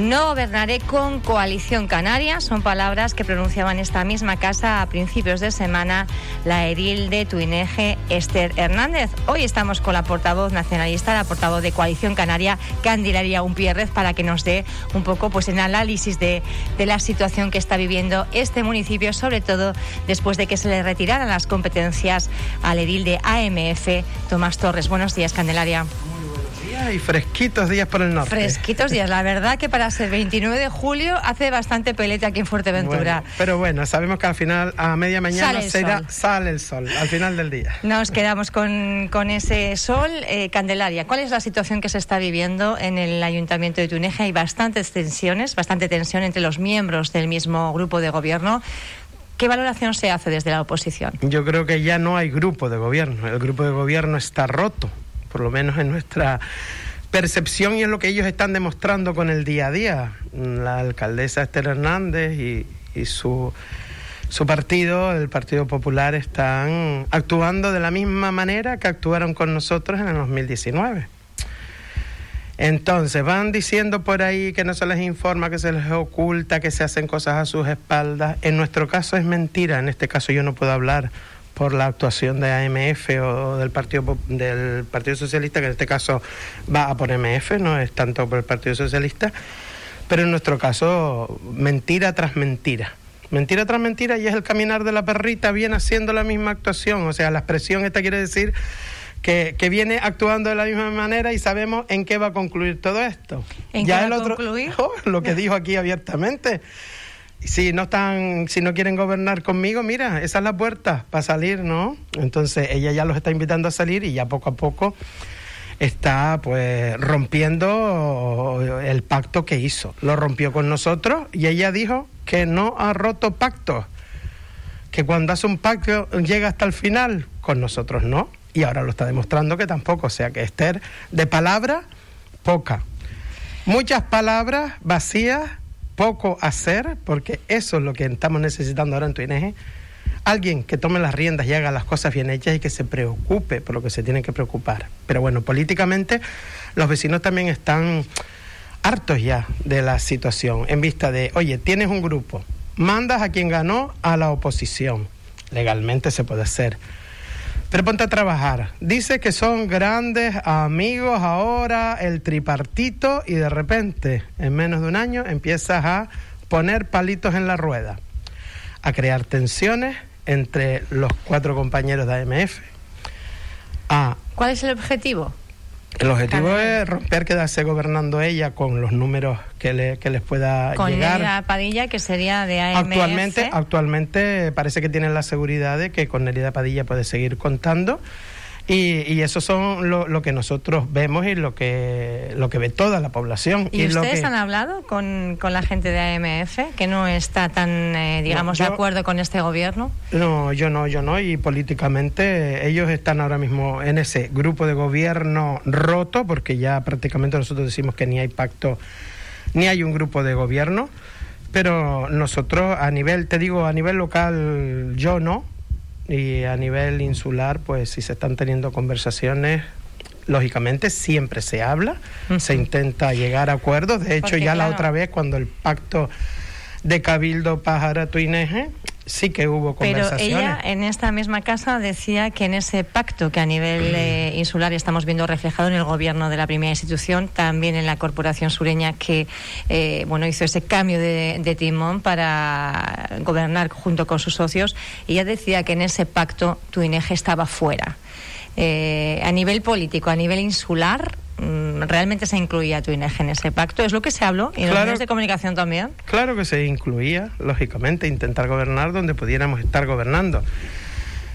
No gobernaré con coalición canaria, son palabras que pronunciaban esta misma casa a principios de semana la edil de Tuineje, Esther Hernández. Hoy estamos con la portavoz nacionalista, la portavoz de Coalición Canaria, Candelaria Unpierrez, para que nos dé un poco pues, el análisis de, de la situación que está viviendo este municipio, sobre todo después de que se le retiraran las competencias al edil de AMF, Tomás Torres. Buenos días, Candelaria y fresquitos días por el norte. Fresquitos días, la verdad que para ser 29 de julio hace bastante pelete aquí en Fuerteventura. pero bueno, sabemos que al final, a media mañana, sale el, sol. al final del día. Nos quedamos con, con ese sol. Eh, Candelaria, ¿cuál es la situación que se está viviendo en el Ayuntamiento de Tuneja? Hay bastantes tensiones, bastante tensión entre los miembros del mismo grupo de gobierno. ¿Qué valoración se hace desde la oposición? Yo creo que ya no hay grupo de gobierno. El grupo de gobierno está roto por lo menos en nuestra percepción y es lo que ellos están demostrando con el día a día. La alcaldesa Esther Hernández y, su, su partido, el Partido Popular, están actuando de la misma manera que actuaron con nosotros en el 2019. Entonces, van diciendo por ahí que no se les informa, que se les oculta, que se hacen cosas a sus espaldas. En nuestro caso es mentira, en este caso yo no puedo hablar por la actuación de AMF o del Partido del Partido Socialista, que en este caso va a por MF, no es tanto por el Partido Socialista, pero en nuestro caso mentira tras mentira. Mentira tras mentira y es el caminar de la perrita, viene haciendo la misma actuación, o sea, la expresión esta quiere decir que, viene actuando de la misma manera y sabemos en qué va a concluir todo esto. ¿En ya qué va el otro, concluir? lo que dijo aquí abiertamente si no están, si no quieren gobernar conmigo, mira, esa es la puerta para salir, ¿no? Entonces ella ya los está invitando a salir y ya poco a poco está pues rompiendo el pacto que hizo. Lo rompió con nosotros y ella dijo que no ha roto pacto, que cuando hace un pacto llega hasta el final, con nosotros no. Y ahora lo está demostrando que tampoco, o sea que Esther, de palabra, poca. Muchas palabras vacías poco hacer, porque eso es lo que estamos necesitando ahora en tu INEG. Alguien que tome las riendas y haga las cosas bien hechas y que se preocupe por lo que se tiene que preocupar. Pero bueno, políticamente los vecinos también están hartos ya de la situación, en vista de, oye, tienes un grupo, mandas a quien ganó a la oposición. Legalmente se puede hacer pero ponte a trabajar. Dice que son grandes amigos ahora, el tripartito, y de repente, en menos de un año, empiezas a poner palitos en la rueda, a crear tensiones entre los cuatro compañeros de AMF. ¿Cuál es el objetivo? El objetivo es romper, quedarse gobernando ella con los números que, le, que les pueda llegar. Con Padilla, que sería de AMF. Actualmente, actualmente parece que tienen la seguridad de que con Nerida Padilla puede seguir contando y, eso son lo, que nosotros vemos y lo que, lo que ve toda la población. ¿Y, ustedes han hablado con, la gente de AMF, que no está tan, eh, digamos, de acuerdo con este gobierno? No, yo no, yo no. Y políticamente ellos están ahora mismo en ese grupo de gobierno roto, porque ya prácticamente nosotros decimos que ni hay pacto, ni hay un grupo de gobierno. Pero nosotros a nivel, te digo, a nivel local, yo no, y a nivel insular, pues si se están teniendo conversaciones, lógicamente siempre se habla, se intenta llegar a acuerdos. De hecho, ya la otra vez, cuando el pacto de Cabildo Pájara Tuineje, sí que hubo conversaciones. Pero ella en esta misma casa decía que en ese pacto que a nivel eh, insular estamos viendo reflejado en el gobierno de la primera institución, también en la corporación sureña que eh, bueno hizo ese cambio de, timón para gobernar junto con sus socios, ella decía que en ese pacto Tuineje estaba fuera. Eh, a nivel político, a nivel insular, Mm, realmente se incluía tu INEG en ese pacto. ¿Es lo que se habló? ¿Y en los medios de comunicación también? Claro que se incluía, lógicamente, intentar gobernar donde pudiéramos estar gobernando.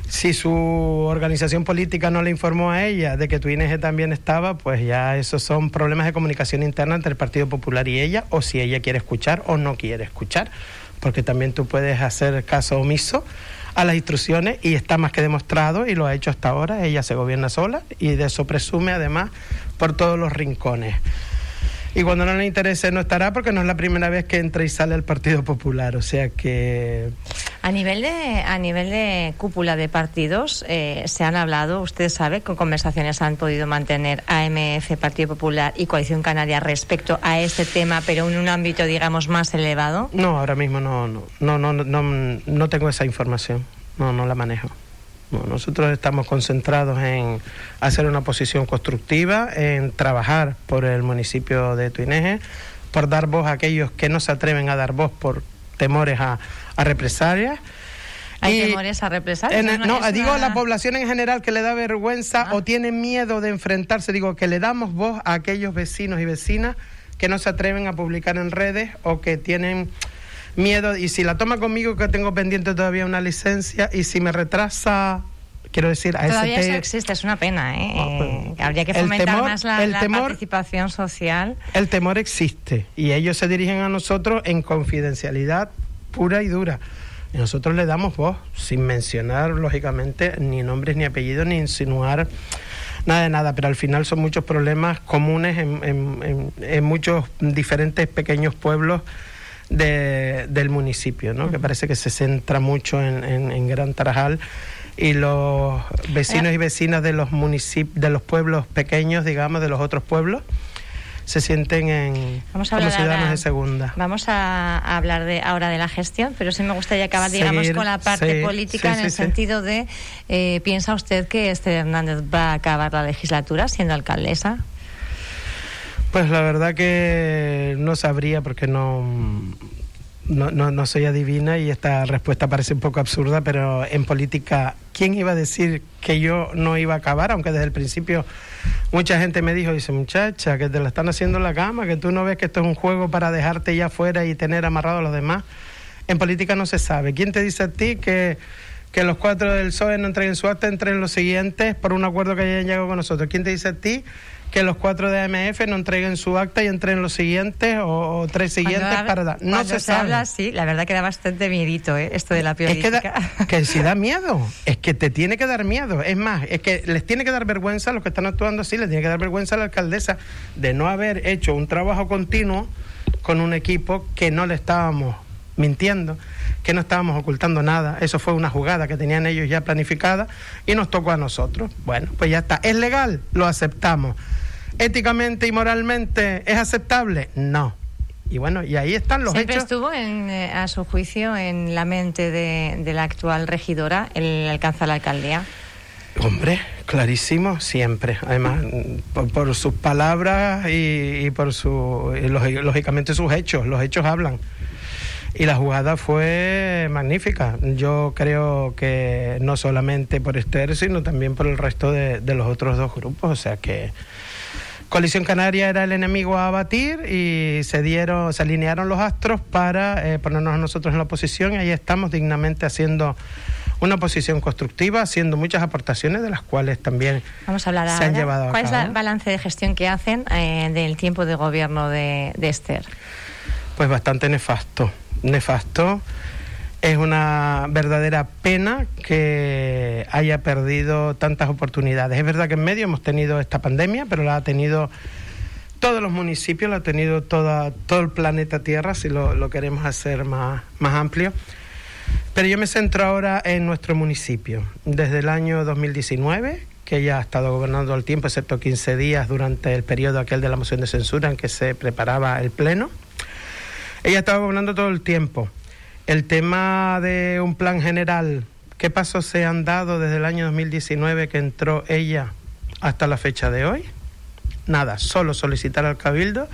Si su organización política no le informó a ella de que tu INEG también estaba, pues ya esos son problemas de comunicación interna entre el Partido Popular y ella, o si ella quiere escuchar o no quiere escuchar, porque también tú puedes hacer caso omiso a las instrucciones y está más que demostrado y lo ha hecho hasta ahora. Ella se gobierna sola y de eso presume además por todos los rincones. Y cuando no le interese no estará porque no es la primera vez que entra y sale el Partido Popular. O sea que... A nivel de, a nivel de cúpula de partidos, eh, se han hablado, usted sabe, con conversaciones han podido mantener AMF, Partido Popular y Coalición Canaria respecto a este tema, pero en un ámbito, digamos, más elevado. No, ahora mismo no, no, no, no, no, no tengo esa información, no, no la manejo. Nosotros estamos concentrados en hacer una posición constructiva, en trabajar por el municipio de Tuineje, por dar voz a aquellos que no se atreven a dar voz por temores a, a represalias. ¿Hay temores a represalias? no, digo a la población en general que le da vergüenza ah. o tiene miedo de enfrentarse. Digo que le damos voz a aquellos vecinos y vecinas que no se atreven a publicar en redes o que tienen miedo. Y si la toma conmigo, que tengo pendiente todavía una licencia, y si me retrasa quiero decir, a Todavía eso existe, es una pena, ¿eh? eh habría que fomentar más la, participación social. El temor existe y ellos se dirigen a nosotros en confidencialidad pura y dura. Y nosotros le damos voz, sin mencionar, lógicamente, ni nombres ni apellidos, ni insinuar nada de nada, pero al final son muchos problemas comunes en, muchos diferentes pequeños pueblos del municipio, ¿no? que parece que se centra mucho en, Gran Tarajal y los vecinos y vecinas de los municipios, de los pueblos pequeños, digamos, de los otros pueblos, se sienten en, como ciudadanos de segunda. Vamos a, hablar de ahora de la gestión, pero sí me gustaría acabar, digamos, con la parte política en el sentido de, eh, ¿piensa usted que este Hernández va a acabar la legislatura siendo alcaldesa? Pues la verdad que no sabría porque no no, no, no, soy adivina y esta respuesta parece un poco absurda, pero en política, ¿quién iba a decir que yo no iba a acabar? Aunque desde el principio mucha gente me dijo, dice, muchacha, que te la están haciendo en la cama, que tú no ves que esto es un juego para dejarte ya afuera y tener amarrado a los demás. En política no se sabe. ¿Quién te dice a ti que, que los cuatro del PSOE no entreguen su acta, entren los siguientes por un acuerdo que hayan llegado con nosotros? ¿Quién te dice a ti que los cuatro de AMF no entreguen su acta y entren los siguientes o, tres siguientes para dar. No se, habla así, la verdad que da bastante miedito ¿eh? esto de la política. Es que, si da miedo, es que te tiene que dar miedo. Es más, es que les tiene que dar vergüenza a los que están actuando así, les tiene que dar vergüenza a la alcaldesa de no haber hecho un trabajo continuo con un equipo que no le estábamos mintiendo, que no estábamos ocultando nada. Eso fue una jugada que tenían ellos ya planificada y nos tocó a nosotros. Bueno, pues ya está. ¿Es legal? Lo aceptamos éticamente y moralmente es aceptable? No. Y bueno, y ahí están los ¿Siempre estuvo, en, eh, a su juicio, en la mente de, la actual regidora el alcanzar la alcaldía? Hombre, clarísimo, siempre. Además, por, sus palabras y, por su, lógicamente sus hechos. Los hechos hablan. Y la jugada fue magnífica. Yo creo que no solamente por Esther, sino también por el resto de, de los otros dos grupos. O sea que Coalición Canaria era el enemigo a abatir y se dieron, se alinearon los astros para eh, ponernos a nosotros en la oposición y ahí estamos dignamente haciendo una posición constructiva, haciendo muchas aportaciones de las cuales también Vamos a hablar se han llevado a ¿Cuál es el balance de gestión que hacen eh, del tiempo de gobierno de, de Esther? Pues bastante nefasto, nefasto. Es una verdadera pena que haya perdido tantas oportunidades. Es verdad que en medio hemos tenido esta pandemia, pero la ha tenido todos los municipios, la ha tenido toda, todo el planeta Tierra, si lo, queremos hacer más, más amplio. Pero yo me centro ahora en nuestro municipio. Desde el año 2019, que ya ha estado gobernando al tiempo, excepto 15 días durante el periodo aquel de la moción de censura en que se preparaba el Pleno. Ella ha estado gobernando todo el tiempo. El tema de un plan general, ¿qué pasos se han dado desde el año 2019 que entró ella hasta la fecha de hoy? Nada, solo solicitar al Cabildo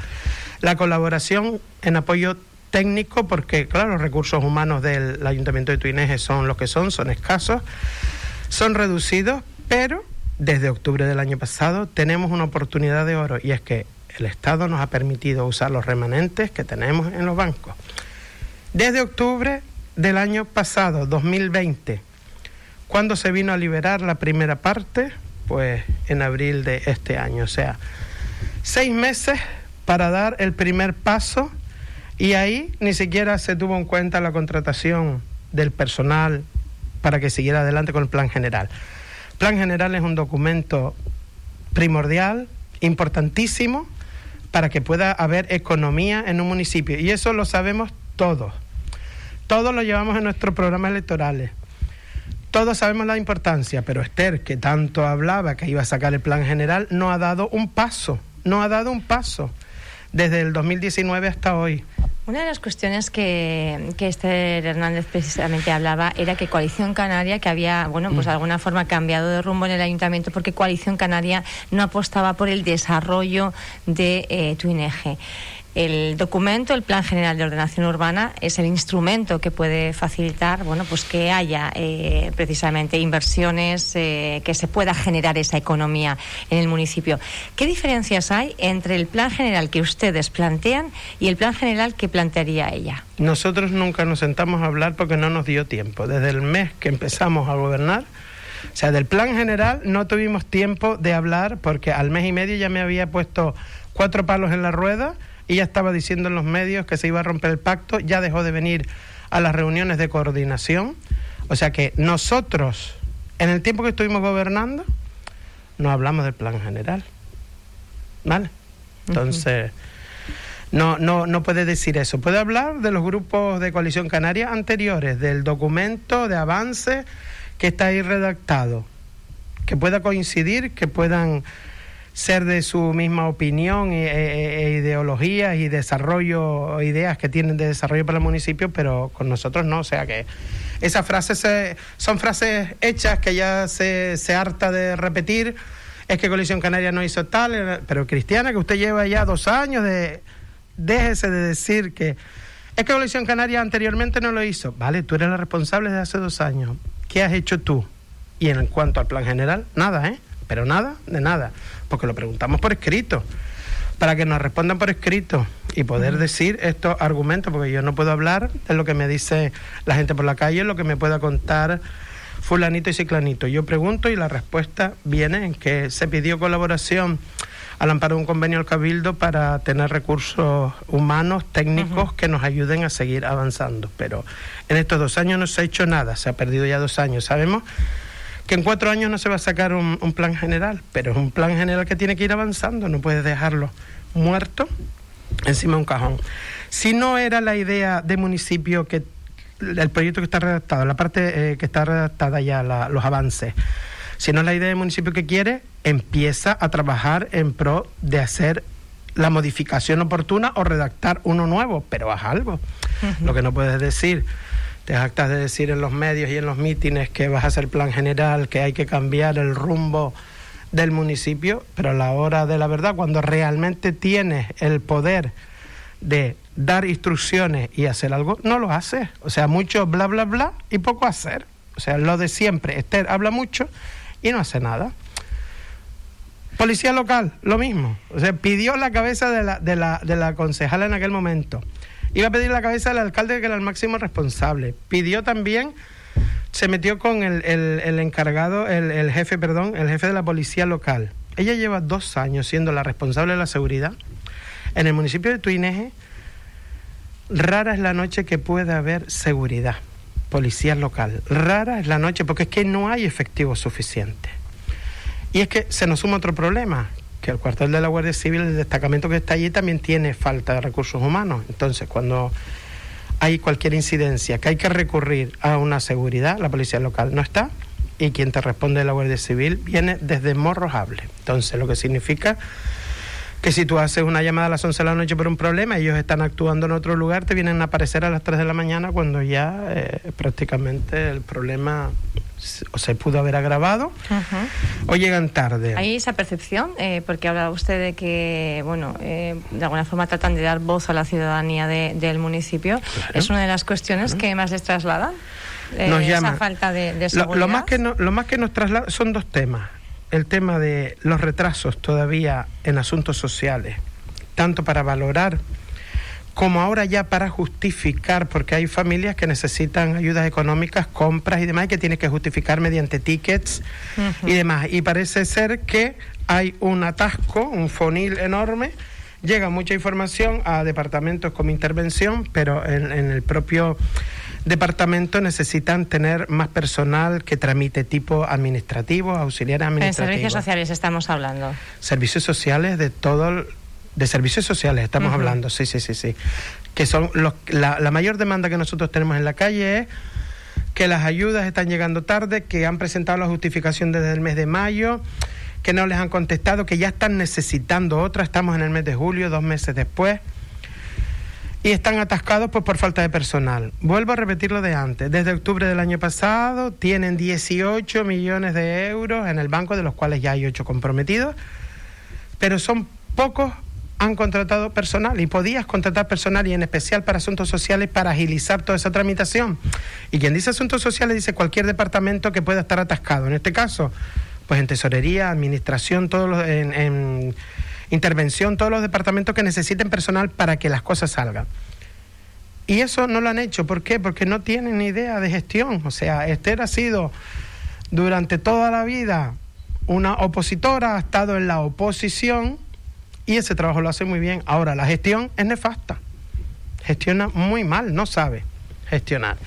la colaboración en apoyo técnico, porque claro, los recursos humanos del Ayuntamiento de Tuineje son los que son, son escasos, son reducidos, pero desde octubre del año pasado tenemos una oportunidad de oro y es que el Estado nos ha permitido usar los remanentes que tenemos en los bancos. Desde octubre del año pasado, 2020, cuando se vino a liberar la primera parte, pues en abril de este año. O sea, seis meses para dar el primer paso y ahí ni siquiera se tuvo en cuenta la contratación del personal para que siguiera adelante con el plan general. Plan general es un documento primordial, importantísimo, para que pueda haber economía en un municipio. Y eso lo sabemos todos. todos lo llevamos en nuestros programas electorales. Todos sabemos la importancia, pero Esther, que tanto hablaba que iba a sacar el plan general, no ha dado un paso, no ha dado un paso desde el 2019 hasta hoy. Una de las cuestiones que, que Esther Hernández precisamente hablaba era que Coalición Canaria, que había, bueno, pues de mm. alguna forma cambiado de rumbo en el ayuntamiento porque Coalición Canaria no apostaba por el desarrollo de eh, Tuineje. El documento, el Plan General de Ordenación Urbana, es el instrumento que puede facilitar, bueno, pues que haya eh, precisamente inversiones, eh, que se pueda generar esa economía en el municipio. ¿Qué diferencias hay entre el Plan General que ustedes plantean y el Plan General que plantearía ella? Nosotros nunca nos sentamos a hablar porque no nos dio tiempo. Desde el mes que empezamos a gobernar, o sea, del Plan General no tuvimos tiempo de hablar porque al mes y medio ya me había puesto cuatro palos en la rueda ya estaba diciendo en los medios que se iba a romper el pacto, ya dejó de venir a las reuniones de coordinación. O sea que nosotros, en el tiempo que estuvimos gobernando, no hablamos del plan general. ¿Vale? Entonces, no, no, no puede decir eso. Puede hablar de los grupos de coalición canaria anteriores, del documento de avance que está ahí redactado, que pueda coincidir, que puedan ser de su misma opinión e, e, e, ideologías y desarrollo, ideas que tienen de desarrollo para el municipio, pero con nosotros no. O sea que esas frases son frases hechas que ya se, se harta de repetir. Es que Colisión Canaria no hizo tal, pero Cristiana, que usted lleva ya dos años de... Déjese de decir que... Es que Colisión Canaria anteriormente no lo hizo. Vale, tú eres la responsable de hace dos años. ¿Qué has hecho tú? Y en cuanto al plan general, nada, ¿eh? Pero nada, de nada porque lo preguntamos por escrito, para que nos respondan por escrito y poder decir estos argumentos, porque yo no puedo hablar de lo que me dice la gente por la calle, lo que me pueda contar fulanito y ciclanito. Yo pregunto y la respuesta viene en que se pidió colaboración al amparo de un convenio al Cabildo para tener recursos humanos, técnicos que nos ayuden a seguir avanzando. Pero en estos dos años no se ha hecho nada, se ha perdido ya dos años. Sabemos que en cuatro años no se va a sacar un, plan general, pero es un plan general que tiene que ir avanzando, no puedes dejarlo muerto encima de un cajón. Si no era la idea de municipio que el proyecto que está redactado, la parte eh, que está redactada ya, los avances, si no es la idea de municipio que quiere, empieza a trabajar en pro de hacer la modificación oportuna o redactar uno nuevo, pero haz algo. Lo que no puedes decir te actas de decir en los medios y en los mítines que vas a hacer plan general, que hay que cambiar el rumbo del municipio, pero a la hora de la verdad, cuando realmente tienes el poder de dar instrucciones y hacer algo, no lo haces. O sea, mucho bla, bla, bla y poco hacer. O sea, lo de siempre. Esther habla mucho y no hace nada. Policía local, lo mismo. O sea, pidió la cabeza de la, de la, de la concejala en aquel momento. Iba a pedir la cabeza del alcalde que era el máximo responsable. Pidió también, se metió con el, el, encargado, el, el, jefe, perdón, el jefe de la policía local. Ella lleva dos años siendo la responsable de la seguridad. En el municipio de Tuineje, rara es la noche que pueda haber seguridad, policía local. Rara es la noche porque es que no hay efectivo suficiente. Y es que se nos suma otro problema, que el cuartel de la Guardia Civil, el destacamento que está allí, también tiene falta de recursos humanos. Entonces, cuando hay cualquier incidencia que hay que recurrir a una seguridad, la policía local no está y quien te responde de la Guardia Civil viene desde Morrojable. Entonces, lo que significa que si tú haces una llamada a las 11 de la noche por un problema, ellos están actuando en otro lugar, te vienen a aparecer a las 3 de la mañana cuando ya eh, prácticamente el problema se pudo haber agravado o llegan tarde. Hay esa percepción, eh, porque hablaba usted de que, bueno, eh, de alguna forma tratan de dar voz a la ciudadanía del municipio. Es una de las cuestiones que más les trasladan. nos llama. Esa falta de, seguridad. Lo, más que lo más que nos traslada son dos temas el tema de los retrasos todavía en asuntos sociales, tanto para valorar como ahora ya para justificar, porque hay familias que necesitan ayudas económicas, compras y demás, que tiene que justificar mediante tickets y demás. Y parece ser que hay un atasco, un fonil enorme, llega mucha información a departamentos como intervención, pero en el propio departamentos necesitan tener más personal que tramite tipo administrativo, auxiliares administrativos. En servicios sociales estamos hablando. Servicios sociales de todo, de servicios sociales estamos hablando, sí, sí, sí, sí. que son los, la, la mayor demanda que nosotros tenemos en la calle es que las ayudas están llegando tarde, que han presentado la justificación desde el mes de mayo, que no les han contestado, que ya están necesitando otra, estamos en el mes de julio, dos meses después, y están atascados pues, por falta de personal. Vuelvo a repetir lo de antes, desde octubre del año pasado tienen 18 millones de euros en el banco, de los cuales ya hay 8 comprometidos, pero son pocos han contratado personal y podías contratar personal y en especial para asuntos sociales para agilizar toda esa tramitación. Y quien dice asuntos sociales dice cualquier departamento que pueda estar atascado. En este caso, pues en tesorería, administración, todos los, en, intervención, todos los departamentos que necesiten personal para que las cosas salgan. Y eso no lo han hecho. ¿Por qué? Porque no tienen ni idea de gestión. O sea, Esther ha sido durante toda la vida una opositora, ha estado en la oposición y ese trabajo lo hace muy bien. Ahora, la gestión es nefasta. Gestiona muy mal, no sabe gestionar.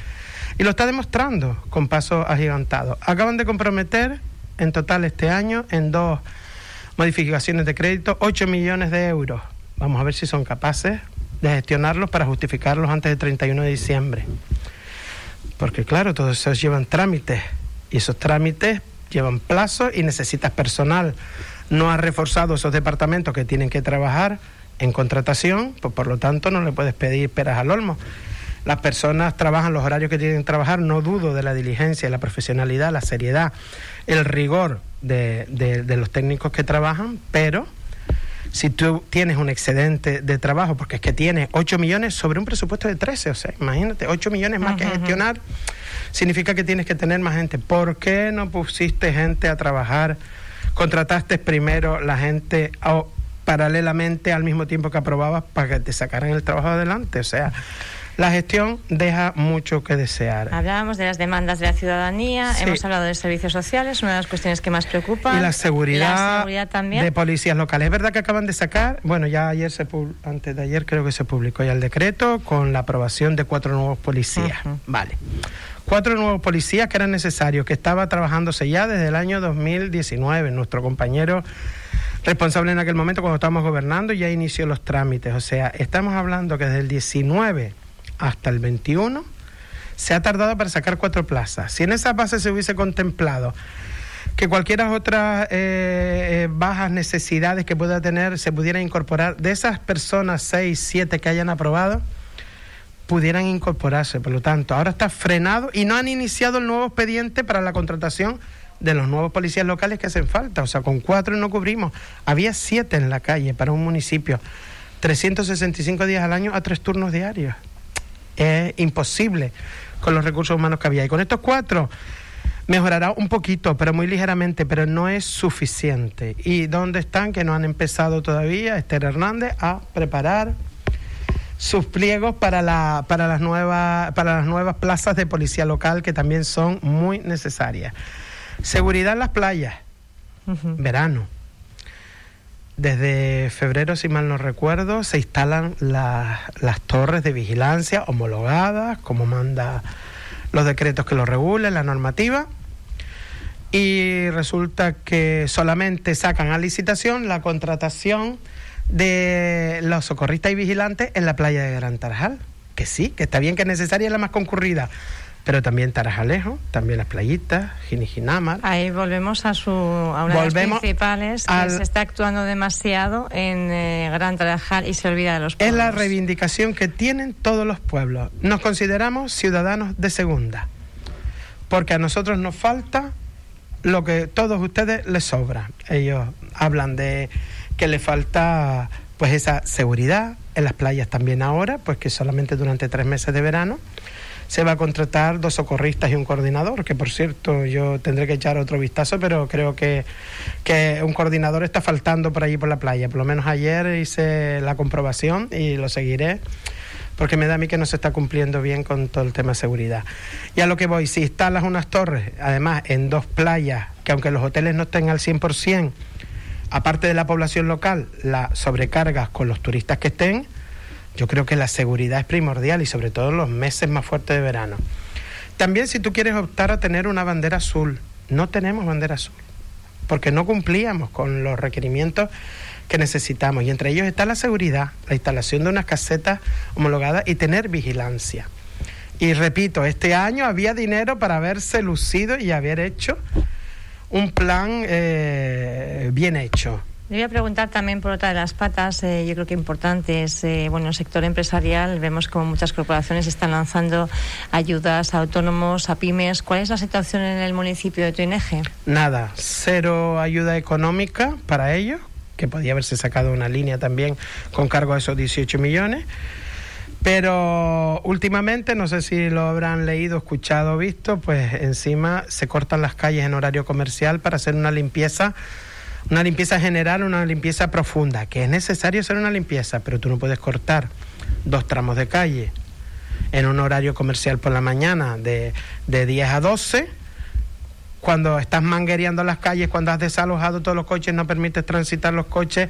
Y lo está demostrando con pasos agigantados. Acaban de comprometer en total este año en dos modificaciones de crédito 8 millones de euros. Vamos a ver si son capaces de gestionarlos para justificarlos antes del 31 de diciembre. Porque claro, todos esos llevan trámites y esos trámites llevan plazo y necesitas personal no ha reforzado esos departamentos que tienen que trabajar en contratación, pues por lo tanto no le puedes pedir peras al olmo. Las personas trabajan los horarios que tienen que trabajar, no dudo de la diligencia, la profesionalidad, la seriedad, el rigor de, de los técnicos que trabajan, pero si tú tienes un excedente de trabajo, porque es que tienes 8 millones sobre un presupuesto de 13, o sea, imagínate, 8 millones más que gestionar, significa que tienes que tener más gente. ¿Por qué no pusiste gente a trabajar? Contrataste primero la gente o paralelamente al mismo tiempo que aprobabas para que te sacaran el trabajo adelante. O sea, la gestión deja mucho que desear. Hablábamos de las demandas de la ciudadanía, hemos hablado de servicios sociales, una de las cuestiones que más preocupan. Y la seguridad, de policías locales. Es verdad que acaban de sacar, bueno, ya ayer, se antes de ayer creo que se publicó ya el decreto con la aprobación de cuatro nuevos policías. Vale cuatro nuevos policías que eran necesarios, que estaba trabajándose ya desde el año 2019. Nuestro compañero responsable en aquel momento cuando estábamos gobernando ya inició los trámites. O sea, estamos hablando que desde el 19 hasta el 21 se ha tardado para sacar cuatro plazas. Si en esa base se hubiese contemplado que cualquiera otras eh, eh, bajas necesidades que pueda tener se pudieran incorporar de esas personas, seis, siete que hayan aprobado, pudieran incorporarse. Por lo tanto, ahora está frenado y no han iniciado el nuevo expediente para la contratación de los nuevos policías locales que hacen falta. O sea, con cuatro no cubrimos. Había siete en la calle para un municipio. 365 días al año a tres turnos diarios. Es imposible con los recursos humanos que había. Y con estos cuatro mejorará un poquito, pero muy ligeramente, pero no es suficiente. ¿Y dónde están? Que no han empezado todavía, Esther Hernández, a preparar sus pliegos para, la, para, las nuevas, para las nuevas plazas de policía local que también son muy necesarias. Seguridad en las playas, verano. Desde febrero, si mal no recuerdo, se instalan las torres de vigilancia homologadas, como manda los decretos que lo regulen, la normativa. Y resulta que solamente sacan a licitación la contratación de los socorristas y vigilantes en la playa de Gran Tarajal. Que sí, que está bien que es necesaria, es la más concurrida. Pero también Tarajalejo, también las playitas, Jinijinamar. Ahí volvemos a, su, a una de las principales, que se está actuando demasiado en eh, Gran Tarajal y se olvida de los pueblos. Es la reivindicación que tienen todos los pueblos. Nos consideramos ciudadanos de segunda, porque a nosotros nos falta lo que todos ustedes les sobra. Ellos hablan de que le falta pues esa seguridad en las playas también ahora, pues que solamente durante tres meses de verano se va a contratar dos socorristas y un coordinador, que por cierto yo tendré que echar otro vistazo, pero creo que, que un coordinador está faltando por allí por la playa. Por lo menos ayer hice la comprobación y lo seguiré porque me da a mí que no se está cumpliendo bien con todo el tema de seguridad. Y a lo que voy, si instalas unas torres, además en dos playas, que aunque los hoteles no estén al 100%, aparte de la población local, la sobrecargas con los turistas que estén, yo creo que la seguridad es primordial y sobre todo en los meses más fuertes de verano. También si tú quieres optar a tener una bandera azul, no tenemos bandera azul, porque no cumplíamos con los requerimientos que necesitamos. Y entre ellos está la seguridad, la instalación de unas casetas homologadas y tener vigilancia. Y repito, este año había dinero para haberse lucido y haber hecho un plan eh, bien hecho. Le voy a preguntar también por otra de las patas, eh, yo creo que importante es, eh, bueno, el sector empresarial, vemos como muchas corporaciones están lanzando ayudas a autónomos, a pymes. ¿Cuál es la situación en el municipio de Tuineje? Nada, cero ayuda económica para ellos, que podía haberse sacado una línea también con cargo a esos 18 millones. Pero últimamente, no sé si lo habrán leído, escuchado o visto, pues encima se cortan las calles en horario comercial para hacer una limpieza una limpieza general, una limpieza profunda, que es necesario hacer una limpieza, pero tú no puedes cortar dos tramos de calle en un horario comercial por la mañana de, de 10 a 12, cuando estás manguereando las calles, cuando has desalojado todos los coches, no permites transitar los coches.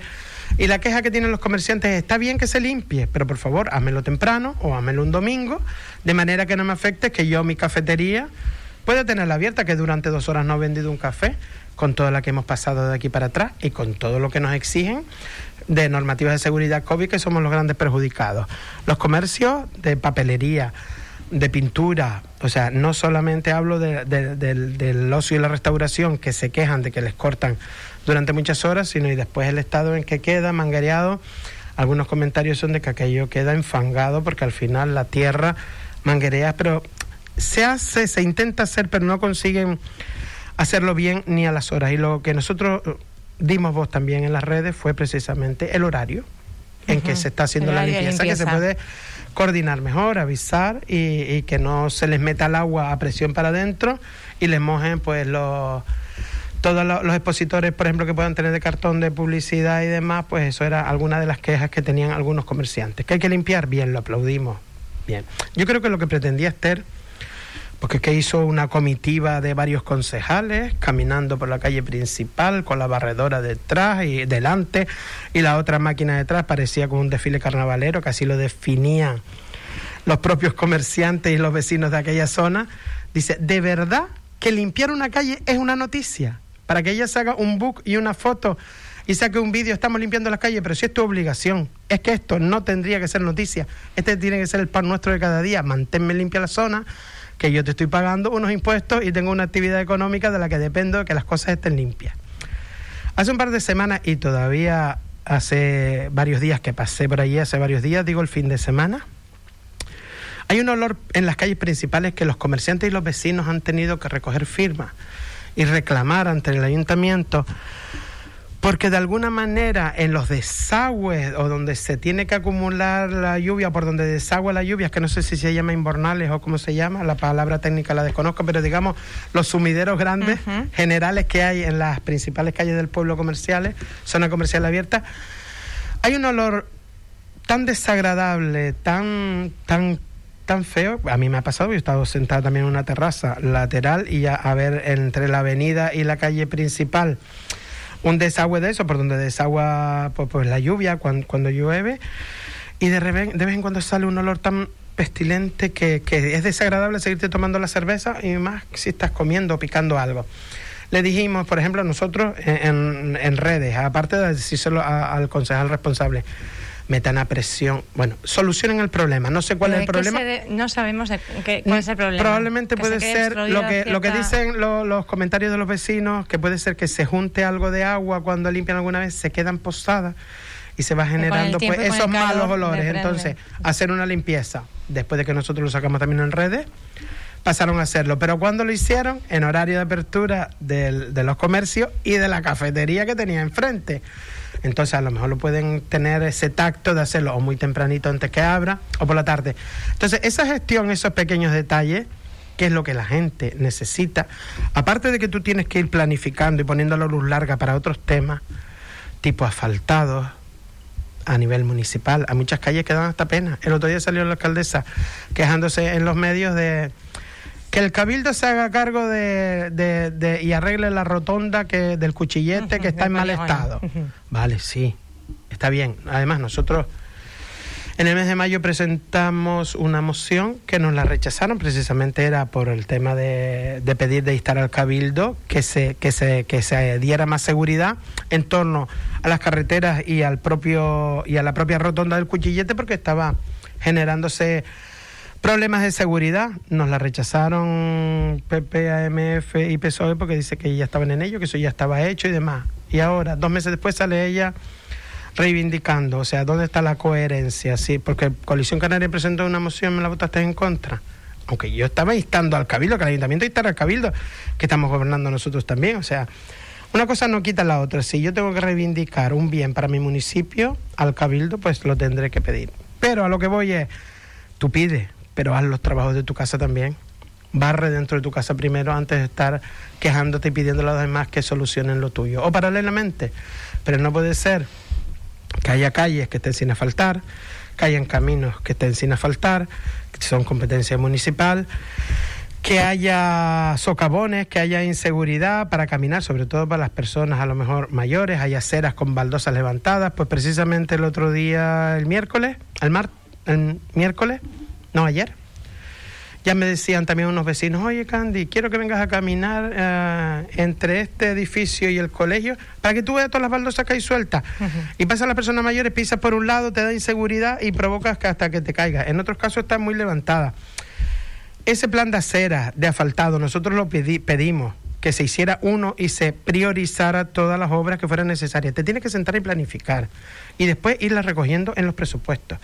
Y la queja que tienen los comerciantes es, está bien que se limpie, pero por favor, házmelo temprano o házmelo un domingo, de manera que no me afecte que yo mi cafetería pueda tenerla abierta, que durante dos horas no he vendido un café, con toda la que hemos pasado de aquí para atrás y con todo lo que nos exigen de normativas de seguridad COVID, que somos los grandes perjudicados. Los comercios de papelería, de pintura, o sea, no solamente hablo del ocio y la restauración, que se quejan de que les cortan durante muchas horas, sino y después el estado en que queda, manguereado. Algunos comentarios son de que aquello queda enfangado porque al final la tierra manguerea, pero se hace, se intenta hacer, pero no consiguen hacerlo bien ni a las horas. Y lo que nosotros eh, dimos vos también en las redes fue precisamente el horario en que se está haciendo la limpieza, que se puede coordinar mejor, avisar y, que no se les meta el agua a presión para adentro y les mojen pues los todos los, expositores, por ejemplo, que puedan tener de cartón de publicidad y demás, pues eso era alguna de las quejas que tenían algunos comerciantes. Que hay que limpiar, bien, lo aplaudimos. Bien. Yo creo que lo que pretendía Esther porque que hizo una comitiva de varios concejales caminando por la calle principal con la barredora detrás y delante y la otra máquina detrás parecía como un desfile carnavalero que así lo definían los propios comerciantes y los vecinos de aquella zona. Dice de verdad que limpiar una calle es una noticia. Para que ella se haga un book y una foto y saque un vídeo, estamos limpiando las calles, pero si es tu obligación, es que esto no tendría que ser noticia, este tiene que ser el pan nuestro de cada día, manténme limpia la zona, que yo te estoy pagando unos impuestos y tengo una actividad económica de la que dependo de que las cosas estén limpias. Hace un par de semanas y todavía hace varios días que pasé por allí, hace varios días, digo el fin de semana, hay un olor en las calles principales que los comerciantes y los vecinos han tenido que recoger firmas y reclamar ante el ayuntamiento porque de alguna manera en los desagües o donde se tiene que acumular la lluvia, por donde desagua la lluvia, que no sé si se llama inbornales o cómo se llama, la palabra técnica la desconozco, pero digamos los sumideros grandes, generales que hay en las principales calles del pueblo comerciales, zona comercial abierta, hay un olor tan desagradable, tan, tan tan feo. A mí me ha pasado, yo he estado sentado también en una terraza lateral y a ver entre la avenida y la calle principal un desagüe de eso, por donde desagua pues, pues la lluvia cuando, llueve, y de, de vez en cuando sale un olor tan pestilente que, que, es desagradable seguirte tomando la cerveza y más si estás comiendo o picando algo. Le dijimos, por ejemplo, nosotros en, en redes, aparte de decírselo al concejal responsable, metan a presión. Bueno, solucionen el problema. No sé cuál es el problema. no sabemos qué, cuál es el problema. Probablemente puede ser lo que, lo que dicen los comentarios de los vecinos, que puede ser que se junte algo de agua cuando limpian alguna vez, se quedan posadas y se va generando pues esos malos olores. Entonces, hacer una limpieza, después de que nosotros lo sacamos también en redes, pasaron a hacerlo. Pero cuando lo hicieron, en horario de apertura de los comercios y de la cafetería que tenía enfrente. Entonces a lo mejor lo pueden tener ese tacto de hacerlo o muy tempranito antes que abra o por la tarde. Entonces esa gestión, esos pequeños detalles, que es lo que la gente necesita, aparte de que tú tienes que ir planificando y poniendo la luz larga para otros temas, tipo asfaltados, a nivel municipal. Hay muchas calles que dan hasta pena. El otro día salió la alcaldesa quejándose en los medios de que el cabildo se haga cargo de, y arregle la rotonda que del cuchillete que está en mal estado. Vale, sí, está bien. Además, nosotros En el mes de mayo presentamos una moción que nos la rechazaron, precisamente era por el tema de, pedir de instar al Cabildo que se, que, se, que se diera más seguridad en torno a las carreteras y al propio y a la propia rotonda del Cuchillete porque estaba generándose problemas de seguridad. Nos la rechazaron PP, AMF y PSOE porque dice que ya estaban en ello, que eso ya estaba hecho y demás. Y ahora, dos meses después, sale ella reivindicando, o sea, ¿dónde está la coherencia? Sí, porque Coalición Canaria presentó una moción, me la votaste en contra. Aunque yo estaba instando al Cabildo, que el Ayuntamiento instara al Cabildo, que estamos gobernando nosotros también. O sea, una cosa no quita la otra. Si yo tengo que reivindicar un bien para mi municipio, al Cabildo, pues lo tendré que pedir. Pero a lo que voy es, tú pides, pero haz los trabajos de tu casa también. Barre dentro de tu casa primero antes de estar quejándote y pidiendo a los demás que solucionen lo tuyo. O paralelamente, pero no puede ser que haya calles que estén sin asfaltar, que hayan caminos que estén sin asfaltar, que son competencia municipal, que haya socavones, que haya inseguridad para caminar, sobre todo para las personas a lo mejor mayores, haya aceras con baldosas levantadas, pues precisamente el otro día, el miércoles, el, mar, el miércoles, no ayer, ya me decían también unos vecinos, oye Candy, quiero que vengas a caminar eh, entre este edificio y el colegio para que tú veas todas las baldosas que hay sueltas. Y pasan las personas mayores, pisas por un lado, te da inseguridad y provocas que hasta que te caigas. En otros casos está muy levantada. Ese plan de acera, de asfaltado, nosotros lo pedimos que se hiciera uno y se priorizara todas las obras que fueran necesarias. Te tienes que sentar y planificar y después irlas recogiendo en los presupuestos.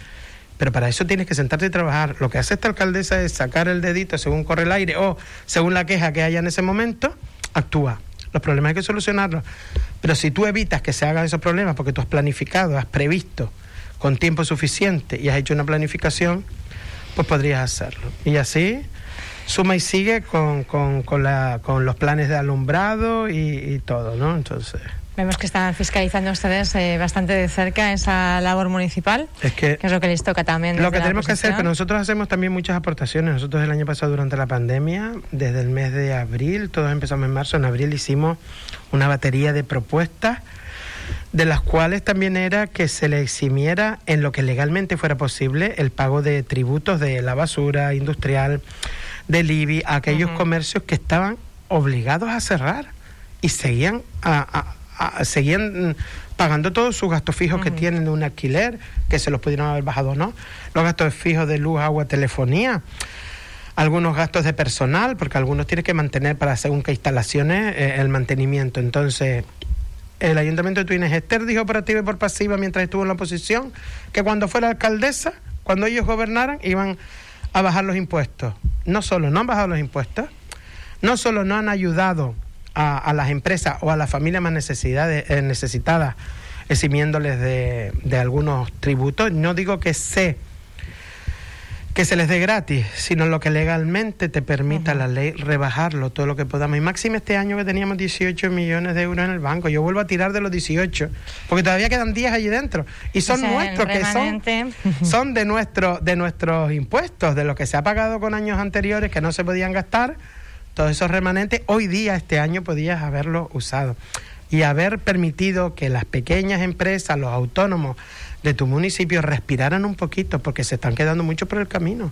Pero para eso tienes que sentarte y trabajar. Lo que hace esta alcaldesa es sacar el dedito según corre el aire o según la queja que haya en ese momento, actúa. Los problemas hay que solucionarlos. Pero si tú evitas que se hagan esos problemas porque tú has planificado, has previsto con tiempo suficiente y has hecho una planificación, pues podrías hacerlo. Y así suma y sigue con, con, con, la, con los planes de alumbrado y, y todo, ¿no? Entonces... Vemos que están fiscalizando ustedes eh, bastante de cerca esa labor municipal, es que, es lo que les toca también. Lo que tenemos que hacer, pero nosotros hacemos también muchas aportaciones. Nosotros el año pasado, durante la pandemia, desde el mes de abril, todos empezamos en marzo, en abril hicimos una batería de propuestas de las cuales también era que se le eximiera en lo que legalmente fuera posible el pago de tributos de la basura industrial, del IBI, a aquellos comercios que estaban obligados a cerrar y seguían a seguían pagando todos sus gastos fijos que tienen de un alquiler, que se los pudieron haber bajado, ¿no? Los gastos fijos de luz, agua, telefonía algunos gastos de personal, porque algunos tienen que mantener para según qué instalaciones eh, el mantenimiento. Entonces, el Ayuntamiento de Tuines Esther dijo por activa y por pasiva mientras estuvo en la oposición que cuando fuera alcaldesa, cuando ellos gobernaran, iban a bajar los impuestos. No solo no han bajado los impuestos, no solo no han ayudado a, las empresas o a las familias más necesidades, eh, necesitadas, eximiéndoles de, de, algunos tributos. No digo que se, que se les dé gratis, sino lo que legalmente te permita la ley rebajarlo todo lo que podamos. Y máximo este año que teníamos 18 millones de euros en el banco. Yo vuelvo a tirar de los 18, porque todavía quedan 10 allí dentro. Y son nuestros, que son, son de, nuestro, de nuestros impuestos, de lo que se ha pagado con años anteriores que no se podían gastar todos esos remanentes, hoy día, este año, podías haberlo usado y haber permitido que las pequeñas empresas, los autónomos de tu municipio respiraran un poquito porque se están quedando mucho por el camino.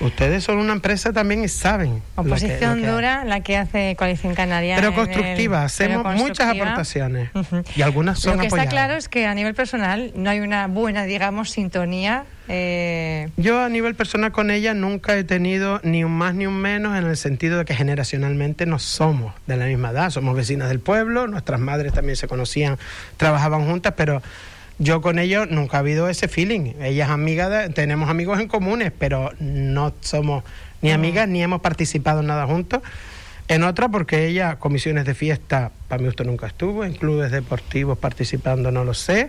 Ustedes son una empresa también y saben. Oposición dura, la que hace Coalición Canaria. Pero constructiva, hacemos muchas aportaciones y algunas son Lo que está claro es que a nivel personal no hay una buena, digamos, sintonía. Eh... Yo a nivel personal con ella nunca he tenido ni un más ni un menos en el sentido de que generacionalmente no somos de la misma edad, somos vecinas del pueblo, nuestras madres también se conocían, trabajaban juntas, pero yo con ellos nunca ha habido ese feeling. Ella es amiga, tenemos amigos en comunes, pero no somos ni amigas ni hemos participado en nada juntos. En otra, porque ella, comisiones de fiesta, para mí usted nunca estuvo, en clubes deportivos participando, no lo sé.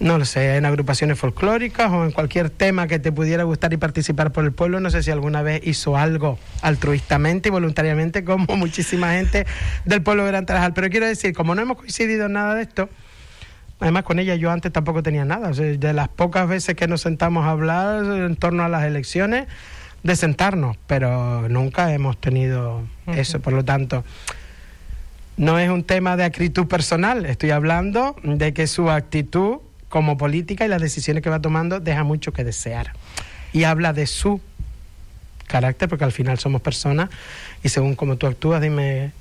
No lo sé, en agrupaciones folclóricas o en cualquier tema que te pudiera gustar y participar por el pueblo. No sé si alguna vez hizo algo altruistamente y voluntariamente, como muchísima gente del pueblo de Gran Tarajal. Pero quiero decir, como no hemos coincidido en nada de esto, Además, con ella yo antes tampoco tenía nada. de las pocas veces que nos sentamos a hablar en torno a las elecciones, de sentarnos, pero nunca hemos tenido eso. Por lo tanto, no es un tema de acritud personal. Estoy hablando de que su actitud como política y las decisiones que va tomando deja mucho que desear. Y habla de su carácter, porque al final somos personas y según cómo tú actúas, dime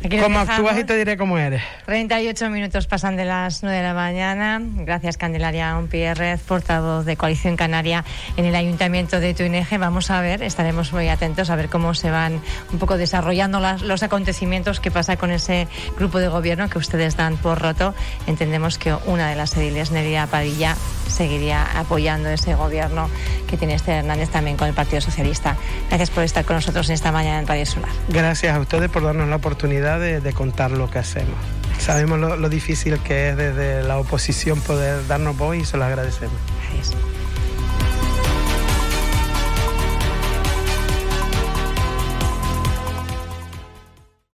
¿Cómo actúas y te diré cómo eres? 38 minutos pasan de las 9 de la mañana. Gracias, Candelaria Onpierrez, portavoz de Coalición Canaria en el Ayuntamiento de Tuineje. Vamos a ver, estaremos muy atentos a ver cómo se van un poco desarrollando los acontecimientos que pasa con ese grupo de gobierno que ustedes dan por roto. Entendemos que una de las ediles, Nerida Padilla, seguiría apoyando ese gobierno que tiene este Hernández también con el Partido Socialista. Gracias por estar con nosotros en esta mañana en Radio Solar. Gracias a ustedes por darnos la oportunidad de, contar lo que hacemos. Sabemos lo, difícil que es desde la oposición poder darnos voz y se lo agradecemos.